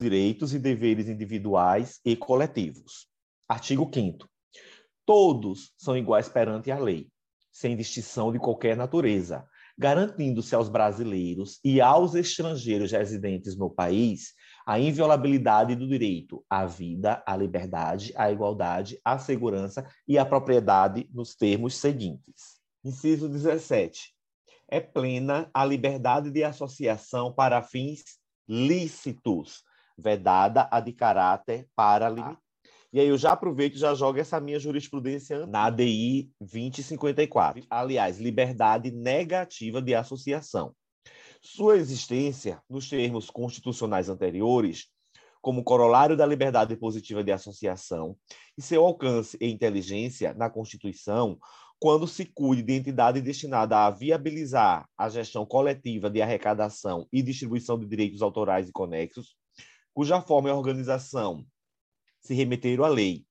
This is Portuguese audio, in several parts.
direitos e deveres individuais e coletivos. Artigo 5 Todos são iguais perante a lei, sem distinção de qualquer natureza, garantindo-se aos brasileiros e aos estrangeiros residentes no país a inviolabilidade do direito à vida, à liberdade, à igualdade, à segurança e à propriedade nos termos seguintes. Inciso 17. É plena a liberdade de associação para fins lícitos, vedada a de caráter paralimitado. E aí eu já aproveito e já jogo essa minha jurisprudência na ADI 2054. Aliás, liberdade negativa de associação. Sua existência, nos termos constitucionais anteriores, como corolário da liberdade positiva de associação, e seu alcance e inteligência na Constituição, quando se cuide de entidade destinada a viabilizar a gestão coletiva de arrecadação e distribuição de direitos autorais e conexos, cuja forma e organização se remeteram à lei.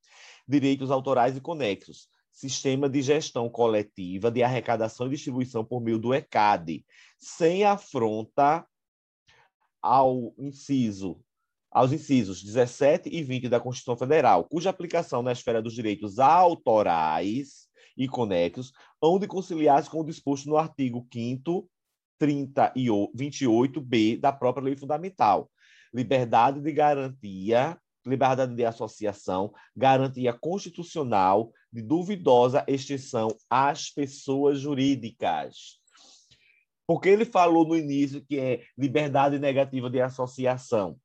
Direitos autorais e conexos, Sistema de Gestão Coletiva de Arrecadação e Distribuição por meio do ECAD, sem afronta ao inciso aos incisos 17 e 20 da Constituição Federal, cuja aplicação na esfera dos direitos autorais e conexos hão de conciliar-se com o disposto no artigo 5 30 e 28b da própria lei fundamental. Liberdade de garantia liberdade de associação, garantia constitucional de duvidosa extinção às pessoas jurídicas. Porque ele falou no início que é liberdade negativa de associação.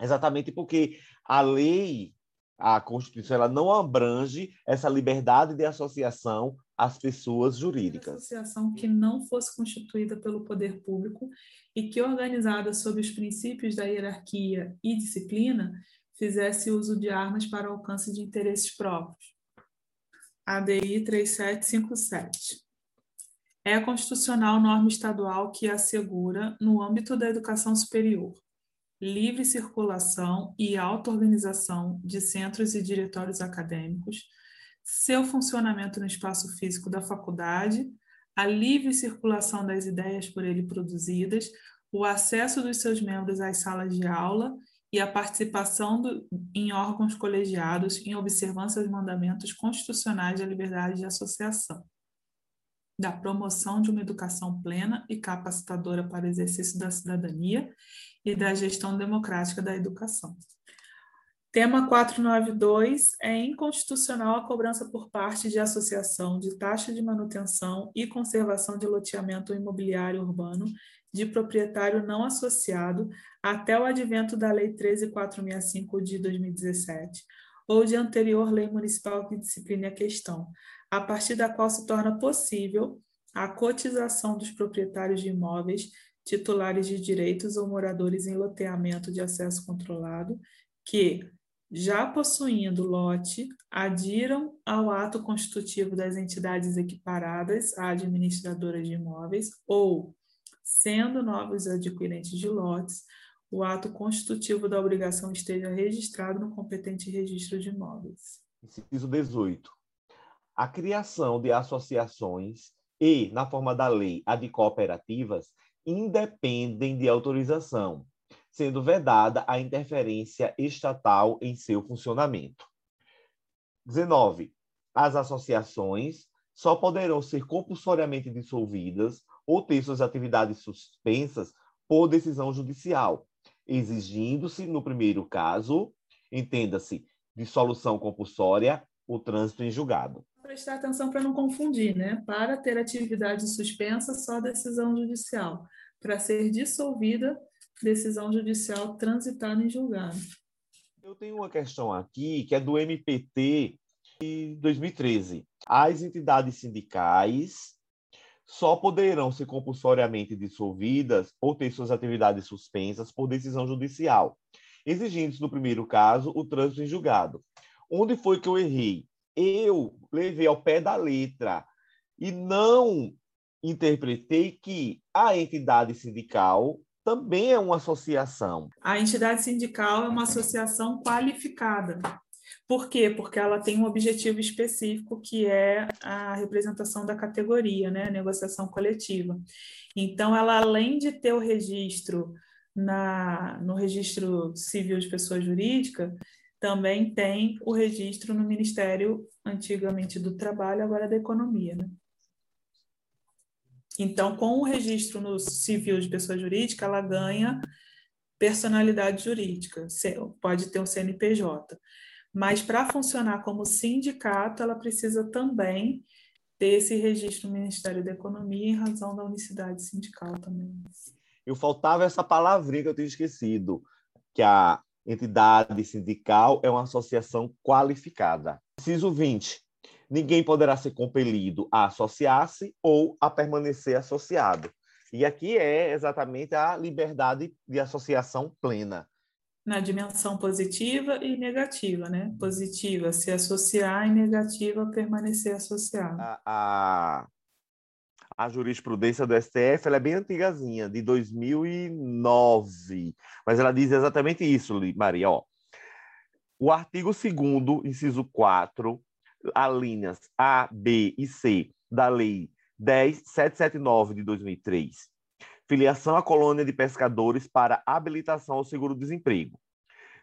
Exatamente porque a lei, a Constituição, ela não abrange essa liberdade de associação às pessoas jurídicas. Associação que não fosse constituída pelo poder público e que organizada sob os princípios da hierarquia e disciplina fizesse uso de armas para alcance de interesses próprios. ADI 3757. É a constitucional norma estadual que assegura, no âmbito da educação superior, livre circulação e auto-organização de centros e diretórios acadêmicos, seu funcionamento no espaço físico da faculdade, a livre circulação das ideias por ele produzidas, o acesso dos seus membros às salas de aula e a participação do, em órgãos colegiados em observância dos mandamentos constitucionais da liberdade de associação, da promoção de uma educação plena e capacitadora para o exercício da cidadania e da gestão democrática da educação. Tema 492 é inconstitucional a cobrança por parte de associação de taxa de manutenção e conservação de loteamento imobiliário urbano de proprietário não associado até o advento da Lei 13465 de 2017 ou de anterior lei municipal que discipline a questão, a partir da qual se torna possível a cotização dos proprietários de imóveis, titulares de direitos ou moradores em loteamento de acesso controlado, que, já possuindo lote, adiram ao ato constitutivo das entidades equiparadas à administradora de imóveis ou sendo novos adquirentes de lotes, o ato constitutivo da obrigação esteja registrado no competente registro de imóveis. Inciso 18. A criação de associações e, na forma da lei, a de cooperativas, independem de autorização, sendo vedada a interferência estatal em seu funcionamento. 19. As associações só poderão ser compulsoriamente dissolvidas ou ter suas atividades suspensas por decisão judicial, exigindo-se, no primeiro caso, entenda-se, dissolução compulsória, o trânsito em julgado. Prestar atenção para não confundir, né? Para ter atividade suspensa, só decisão judicial. Para ser dissolvida, decisão judicial transitada em julgado. Eu tenho uma questão aqui que é do MPT de 2013. As entidades sindicais só poderão ser compulsoriamente dissolvidas ou ter suas atividades suspensas por decisão judicial, exigindo-se, no primeiro caso, o trânsito em julgado. Onde foi que eu errei? Eu levei ao pé da letra e não interpretei que a entidade sindical também é uma associação. A entidade sindical é uma associação qualificada. Por quê? Porque ela tem um objetivo específico que é a representação da categoria, né? Negociação coletiva. Então, ela além de ter o registro na, no registro civil de pessoa jurídica, também tem o registro no Ministério, antigamente do Trabalho, agora da Economia. Né? Então, com o registro no civil de pessoa jurídica, ela ganha personalidade jurídica, pode ter um CNPJ. Mas para funcionar como sindicato, ela precisa também ter esse registro no Ministério da Economia em razão da unicidade sindical também. Eu faltava essa palavrinha que eu tinha esquecido, que a entidade sindical é uma associação qualificada. Inciso 20. Ninguém poderá ser compelido a associar-se ou a permanecer associado. E aqui é exatamente a liberdade de associação plena. Na dimensão positiva e negativa, né? Positiva, se associar, e negativa, permanecer associado. A, a, a jurisprudência do STF é bem antigazinha, de 2009, mas ela diz exatamente isso, Maria. Ó. O artigo 2 inciso 4, alíneas A, B e C da Lei 10779 de 2003, filiação à colônia de pescadores para habilitação ao seguro-desemprego.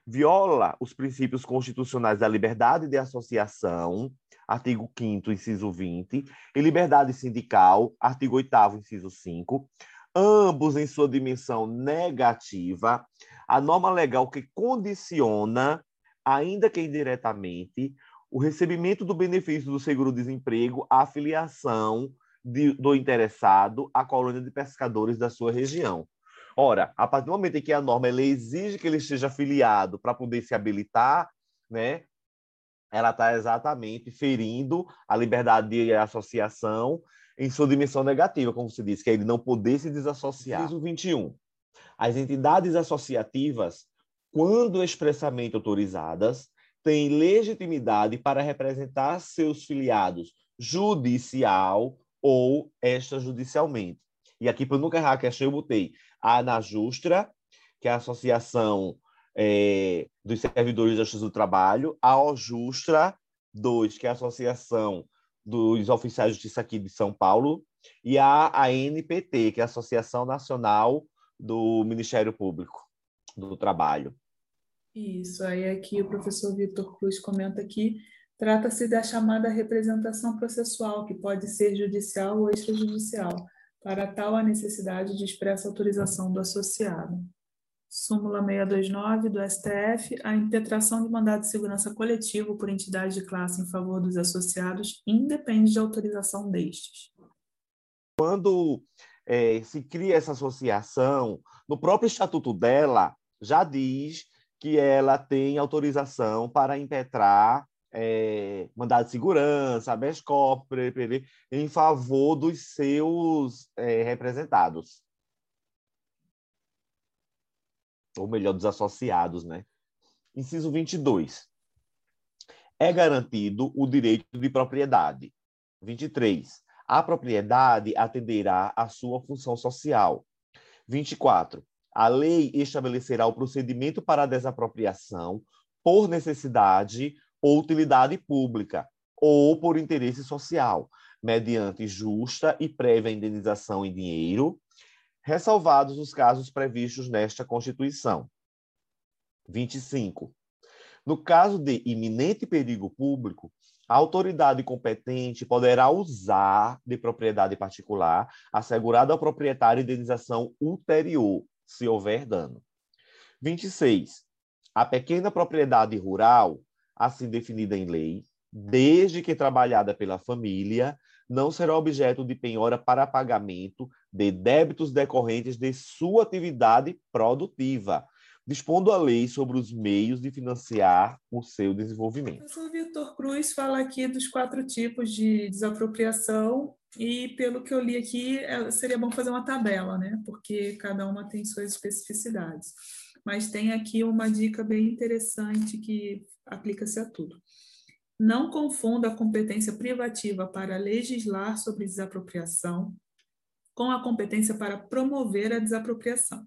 Viola os princípios constitucionais da liberdade de associação, artigo 5 inciso 20, e liberdade sindical, artigo 8 inciso 5, ambos em sua dimensão negativa, a norma legal que condiciona, ainda que indiretamente, o recebimento do benefício do seguro-desemprego à filiação de, do interessado à colônia de pescadores da sua região. Ora, a partir do momento em que a norma exige que ele esteja afiliado para poder se habilitar, né, ela está exatamente ferindo a liberdade de associação em sua dimensão negativa, como você disse, que é ele não poder se desassociar. Inciso 21. As entidades associativas, quando expressamente autorizadas, têm legitimidade para representar seus filiados judicial ou extrajudicialmente. E aqui, para nunca errar a questão, eu botei a ANAJUSTRA, que é a Associação é, dos Servidores da Justiça do Trabalho, a OJUSTRA 2, que é a Associação dos Oficiais de Justiça aqui de São Paulo, e a ANPT, que é a Associação Nacional do Ministério Público do Trabalho. Isso, aí aqui o professor Vitor Cruz comenta aqui, trata-se da chamada representação processual, que pode ser judicial ou extrajudicial, para tal a necessidade de expressa autorização do associado. Súmula 629 do STF, a impetração de mandado de segurança coletivo por entidade de classe em favor dos associados independe de autorização destes. Quando é, se cria essa associação, no próprio estatuto dela já diz que ela tem autorização para impetrar é, mandado de segurança, habeas corpus, em favor dos seus é, representados. Ou melhor, dos associados, né? Inciso 22. É garantido o direito de propriedade. 23. A propriedade atenderá à sua função social. 24. A lei estabelecerá o procedimento para a desapropriação por necessidade ou utilidade pública ou por interesse social, mediante justa e prévia indenização em dinheiro ressalvados os casos previstos nesta Constituição. 25. No caso de iminente perigo público, a autoridade competente poderá usar de propriedade particular assegurada ao proprietário indenização ulterior, se houver dano. 26. A pequena propriedade rural, assim definida em lei, desde que trabalhada pela família, não será objeto de penhora para pagamento de débitos decorrentes de sua atividade produtiva, dispondo a lei sobre os meios de financiar o seu desenvolvimento. O Vitor Cruz fala aqui dos quatro tipos de desapropriação e, pelo que eu li aqui, é, seria bom fazer uma tabela, né? Porque cada uma tem suas especificidades. Mas tem aqui uma dica bem interessante que aplica-se a tudo. Não confunda a competência privativa para legislar sobre desapropriação com a competência para promover a desapropriação.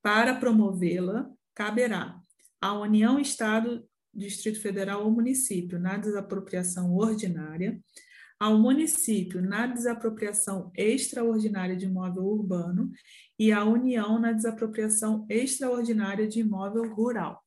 Para promovê-la, caberá à União, Estado, Distrito Federal ou município, na desapropriação ordinária, ao município na desapropriação extraordinária de imóvel urbano e à União na desapropriação extraordinária de imóvel rural.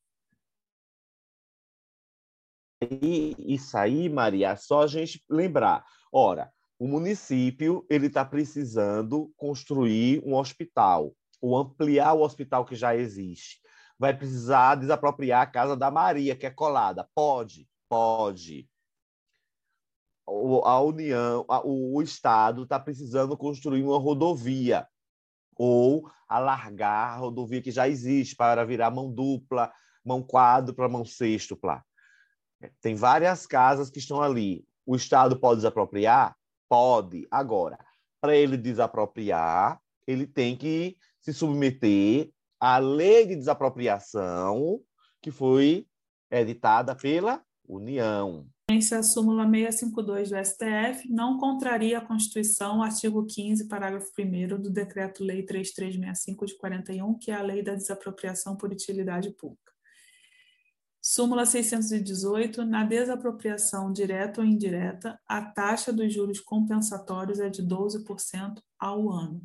E isso aí, Maria, só a gente lembrar. Ora, o município ele está precisando construir um hospital ou ampliar o hospital que já existe. Vai precisar desapropriar a casa da Maria, que é colada. Pode, pode. A União, o, o Estado está precisando construir uma rodovia ou alargar a rodovia que já existe para virar mão dupla, mão quádrupla, mão sextupla. Tem várias casas que estão ali. O Estado pode desapropriar? Pode. Agora, para ele desapropriar, ele tem que se submeter à lei de desapropriação que foi editada pela União. A súmula 652 do STF não contraria a Constituição, artigo 15, parágrafo 1 do Decreto-Lei 3365 de 41, que é a Lei da Desapropriação por Utilidade Pública. Súmula 618, na desapropriação direta ou indireta, a taxa dos juros compensatórios é de 12% ao ano.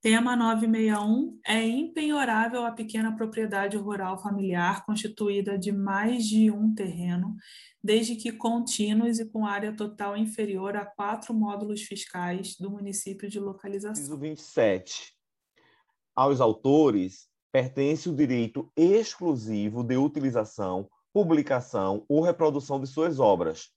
Tema 961 é impenhorável a pequena propriedade rural familiar constituída de mais de um terreno, desde que contínuos e com área total inferior a quatro módulos fiscais do município de localização. 27. Aos autores pertence o direito exclusivo de utilização, publicação ou reprodução de suas obras,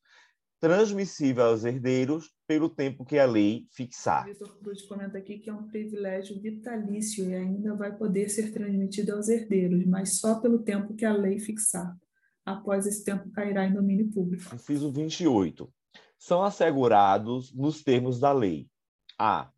transmissível aos herdeiros pelo tempo que a lei fixar. Vitor Cruz comenta aqui que é um privilégio vitalício e ainda vai poder ser transmitido aos herdeiros, mas só pelo tempo que a lei fixar. Após esse tempo cairá em domínio público. Inciso 28. São assegurados nos termos da lei a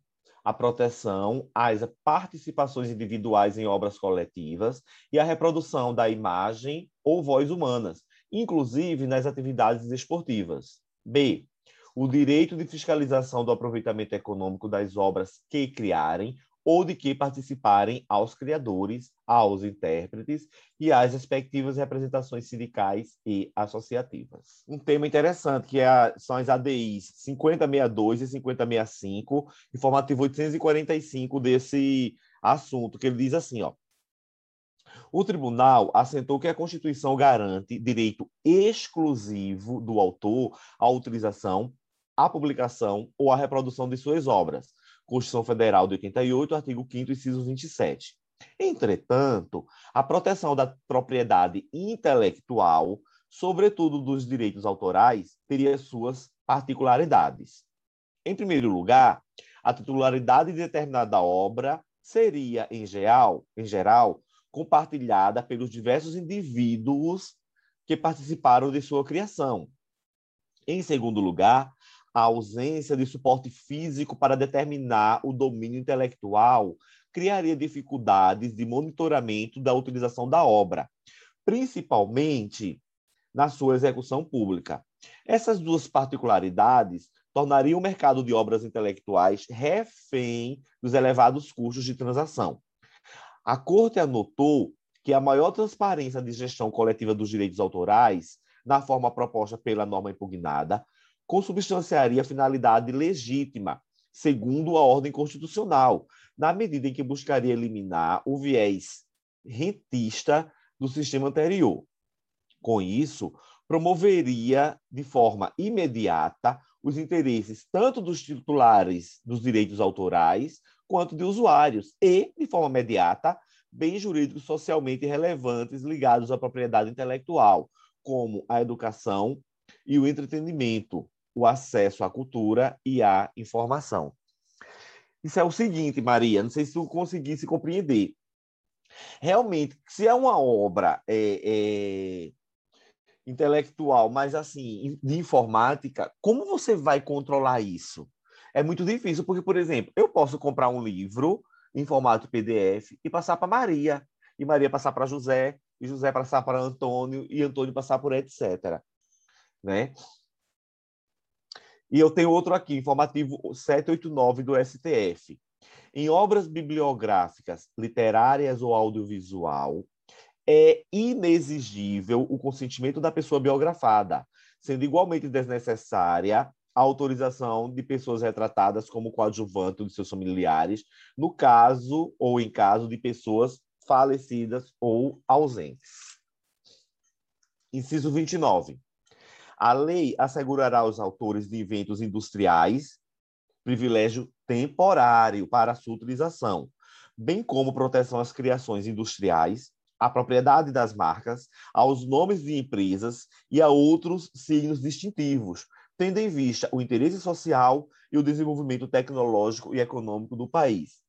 a proteção às participações individuais em obras coletivas e a reprodução da imagem ou voz humanas, inclusive nas atividades esportivas. B. O direito de fiscalização do aproveitamento econômico das obras que criarem ou de que participarem aos criadores, aos intérpretes e às respectivas representações sindicais e associativas. Um tema interessante que é a, são as ADIs 5062 e 5065, informativo 845 desse assunto, que ele diz assim, ó, o tribunal assentou que a Constituição garante direito exclusivo do autor à utilização, à publicação ou à reprodução de suas obras. Constituição Federal de 88, artigo 5º, inciso 27. Entretanto, a proteção da propriedade intelectual, sobretudo dos direitos autorais, teria suas particularidades. Em primeiro lugar, a titularidade determinada da obra seria, em geral, em geral compartilhada pelos diversos indivíduos que participaram de sua criação. Em segundo lugar, a ausência de suporte físico para determinar o domínio intelectual criaria dificuldades de monitoramento da utilização da obra, principalmente na sua execução pública. Essas duas particularidades tornariam o mercado de obras intelectuais refém dos elevados custos de transação. A Corte anotou que a maior transparência de gestão coletiva dos direitos autorais, na forma proposta pela norma impugnada, consubstanciaria a finalidade legítima, segundo a ordem constitucional, na medida em que buscaria eliminar o viés rentista do sistema anterior. Com isso, promoveria de forma imediata os interesses tanto dos titulares dos direitos autorais quanto de usuários e, de forma imediata, bens jurídicos socialmente relevantes ligados à propriedade intelectual, como a educação e o entretenimento, o acesso à cultura e à informação. Isso é o seguinte, Maria, não sei se tu conseguisse compreender. Realmente, se é uma obra é, é, intelectual, mas assim, de informática, como você vai controlar isso? é muito difícil, porque, por exemplo, eu posso comprar um livro em formato PDF e passar para Maria, e Maria passar para José, e José passar para Antônio, e Antônio passar por etc. Né? E eu tenho outro aqui, informativo 789 do STF. Em obras bibliográficas, literárias ou audiovisual, é inexigível o consentimento da pessoa biografada, sendo igualmente desnecessária a autorização de pessoas retratadas como coadjuvante de seus familiares, no caso ou em caso de pessoas falecidas ou ausentes. Inciso 29. A lei assegurará aos autores de eventos industriais privilégio temporário para sua utilização, bem como proteção às criações industriais, à propriedade das marcas, aos nomes de empresas e a outros signos distintivos, tendo em vista o interesse social e o desenvolvimento tecnológico e econômico do país.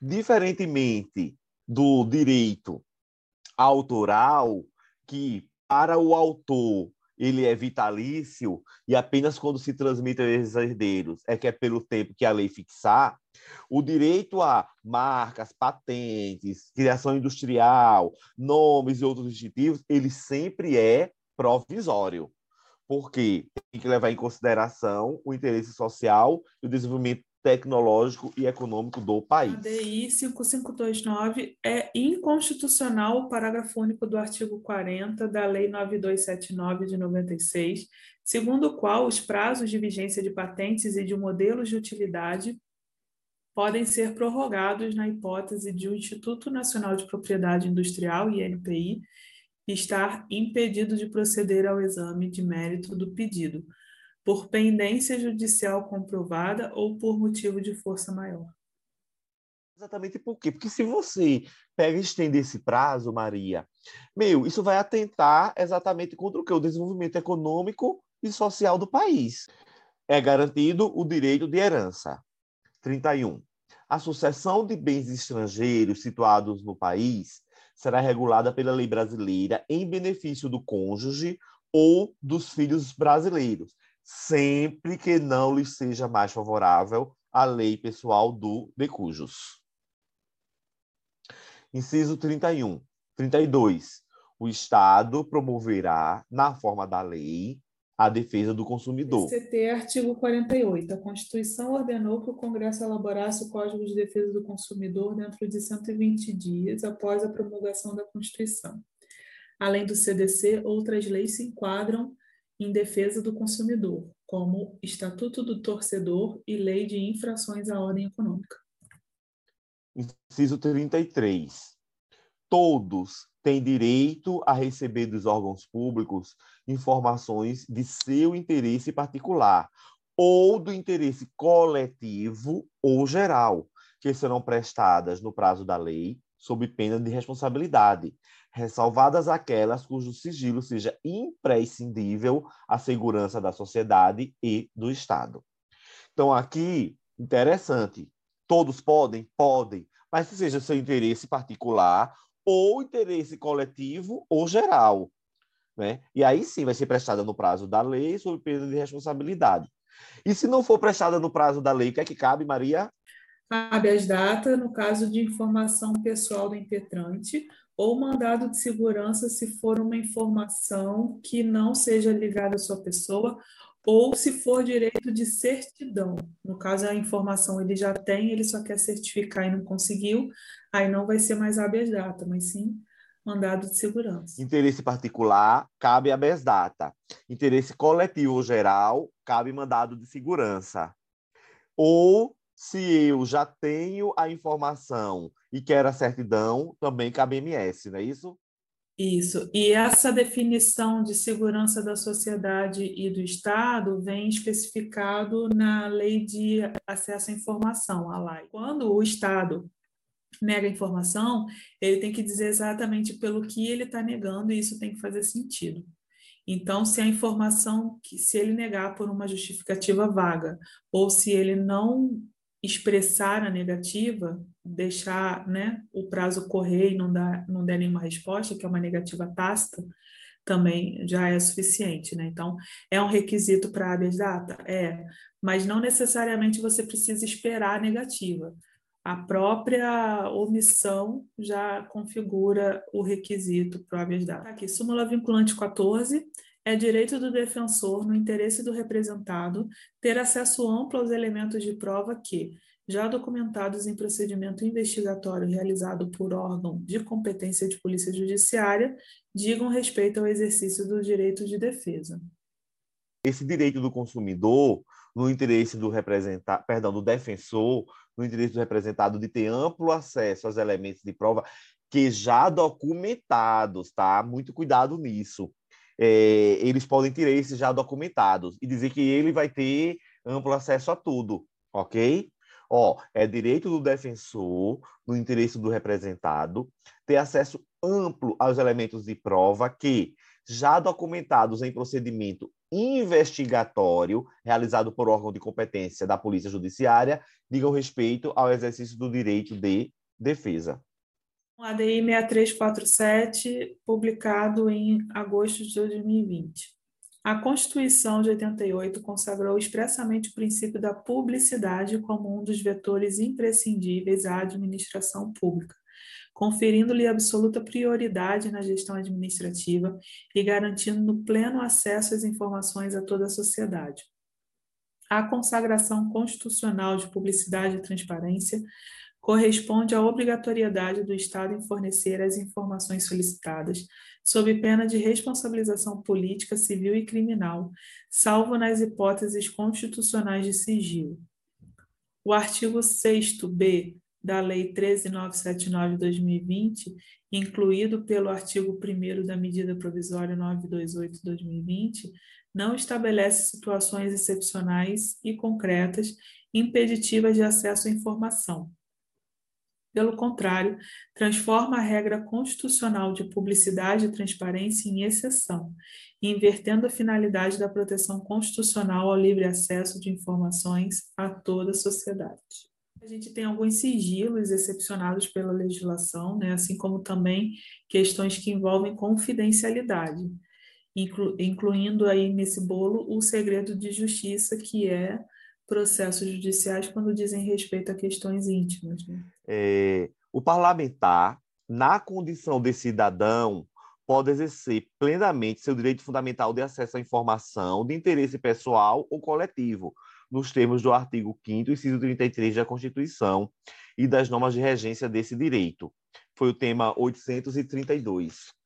Diferentemente do direito autoral, que para o autor ele é vitalício e apenas quando se transmite aos herdeiros é que é pelo tempo que a lei fixar, o direito a marcas, patentes, criação industrial, nomes e outros distintivos, ele sempre é provisório. Porque tem que levar em consideração o interesse social e o desenvolvimento tecnológico e econômico do país. A DI 5529 é inconstitucional o parágrafo único do artigo 40 da Lei 9279 de 96, segundo o qual os prazos de vigência de patentes e de modelos de utilidade podem ser prorrogados na hipótese de o Instituto Nacional de Propriedade Industrial, INPI, estar impedido de proceder ao exame de mérito do pedido, por pendência judicial comprovada ou por motivo de força maior. Exatamente por quê? Porque se você pega e estende esse prazo, Maria, meu, isso vai atentar exatamente contra o que? O desenvolvimento econômico e social do país. É garantido o direito de herança. 31. A sucessão de bens estrangeiros situados no país será regulada pela lei brasileira em benefício do cônjuge ou dos filhos brasileiros, sempre que não lhes seja mais favorável a lei pessoal do decujus. Inciso 31. 32. O Estado promoverá, na forma da lei, a defesa do consumidor. CT, artigo 48. A Constituição ordenou que o Congresso elaborasse o Código de Defesa do Consumidor dentro de 120 dias após a promulgação da Constituição. Além do CDC, outras leis se enquadram em defesa do consumidor, como Estatuto do Torcedor e Lei de Infrações à Ordem Econômica. Inciso 33 todos têm direito a receber dos órgãos públicos informações de seu interesse particular ou do interesse coletivo ou geral, que serão prestadas no prazo da lei, sob pena de responsabilidade, ressalvadas aquelas cujo sigilo seja imprescindível à segurança da sociedade e do Estado. Então, aqui, interessante, todos podem? Podem, mas se seja seu interesse particular ou interesse coletivo ou geral. Né? E aí sim vai ser prestada no prazo da lei, sob pena de responsabilidade. E se não for prestada no prazo da lei, o que é que cabe, Maria? Cabe as datas, no caso de informação pessoal do impetrante, ou mandado de segurança se for uma informação que não seja ligada à sua pessoa, ou se for direito de certidão. No caso, a informação ele já tem, ele só quer certificar e não conseguiu, aí não vai ser mais habeas data, mas sim mandado de segurança. Interesse particular, cabe habeas data. Interesse coletivo geral, cabe mandado de segurança. Ou, se eu já tenho a informação e quero a certidão, também cabe MS, não é isso? Isso. E essa definição de segurança da sociedade e do Estado vem especificado na Lei de Acesso à Informação, a LAI. Quando o Estado nega informação, ele tem que dizer exatamente pelo que ele está negando e isso tem que fazer sentido. Então, se a informação, se ele negar por uma justificativa vaga, ou se ele não expressar a negativa, deixar né, o prazo correr e não dar, não der nenhuma resposta, que é uma negativa tácita, também já é suficiente, né? Então, é um requisito para habeas data? É, mas não necessariamente você precisa esperar a negativa. A própria omissão já configura o requisito para o habeas data. Aqui, súmula vinculante 14, é direito do defensor, no interesse do representado, ter acesso amplo aos elementos de prova que, já documentados em procedimento investigatório realizado por órgão de competência de polícia judiciária, digam respeito ao exercício do direito de defesa. esse direito do consumidor, no interesse do representado, perdão, do defensor, no interesse do representado de ter amplo acesso aos elementos de prova que já documentados, tá? Muito cuidado nisso. É, eles podem ter esses já documentados e dizer que ele vai ter amplo acesso a tudo, ok? Ó, é direito do defensor, no interesse do representado, ter acesso amplo aos elementos de prova que, já documentados em procedimento investigatório realizado por órgão de competência da Polícia Judiciária, digam respeito ao exercício do direito de defesa. ADI 6347, publicado em agosto de 2020. A Constituição de 88 consagrou expressamente o princípio da publicidade como um dos vetores imprescindíveis à administração pública, conferindo-lhe absoluta prioridade na gestão administrativa e garantindo pleno acesso às informações a toda a sociedade. A consagração constitucional de publicidade e transparência corresponde à obrigatoriedade do Estado em fornecer as informações solicitadas, sob pena de responsabilização política, civil e criminal, salvo nas hipóteses constitucionais de sigilo. O artigo 6b da Lei 13979-2020, incluído pelo artigo 1 da Medida Provisória 928-2020, não estabelece situações excepcionais e concretas impeditivas de acesso à informação pelo contrário, transforma a regra constitucional de publicidade e transparência em exceção, invertendo a finalidade da proteção constitucional ao livre acesso de informações a toda a sociedade. A gente tem alguns sigilos excepcionados pela legislação, né, assim como também questões que envolvem confidencialidade, inclu incluindo aí nesse bolo o segredo de justiça, que é processos judiciais quando dizem respeito a questões íntimas. Né? É, o parlamentar, na condição de cidadão, pode exercer plenamente seu direito fundamental de acesso à informação de interesse pessoal ou coletivo, nos termos do artigo 5º, inciso 33 da Constituição e das normas de regência desse direito. Foi o tema 832.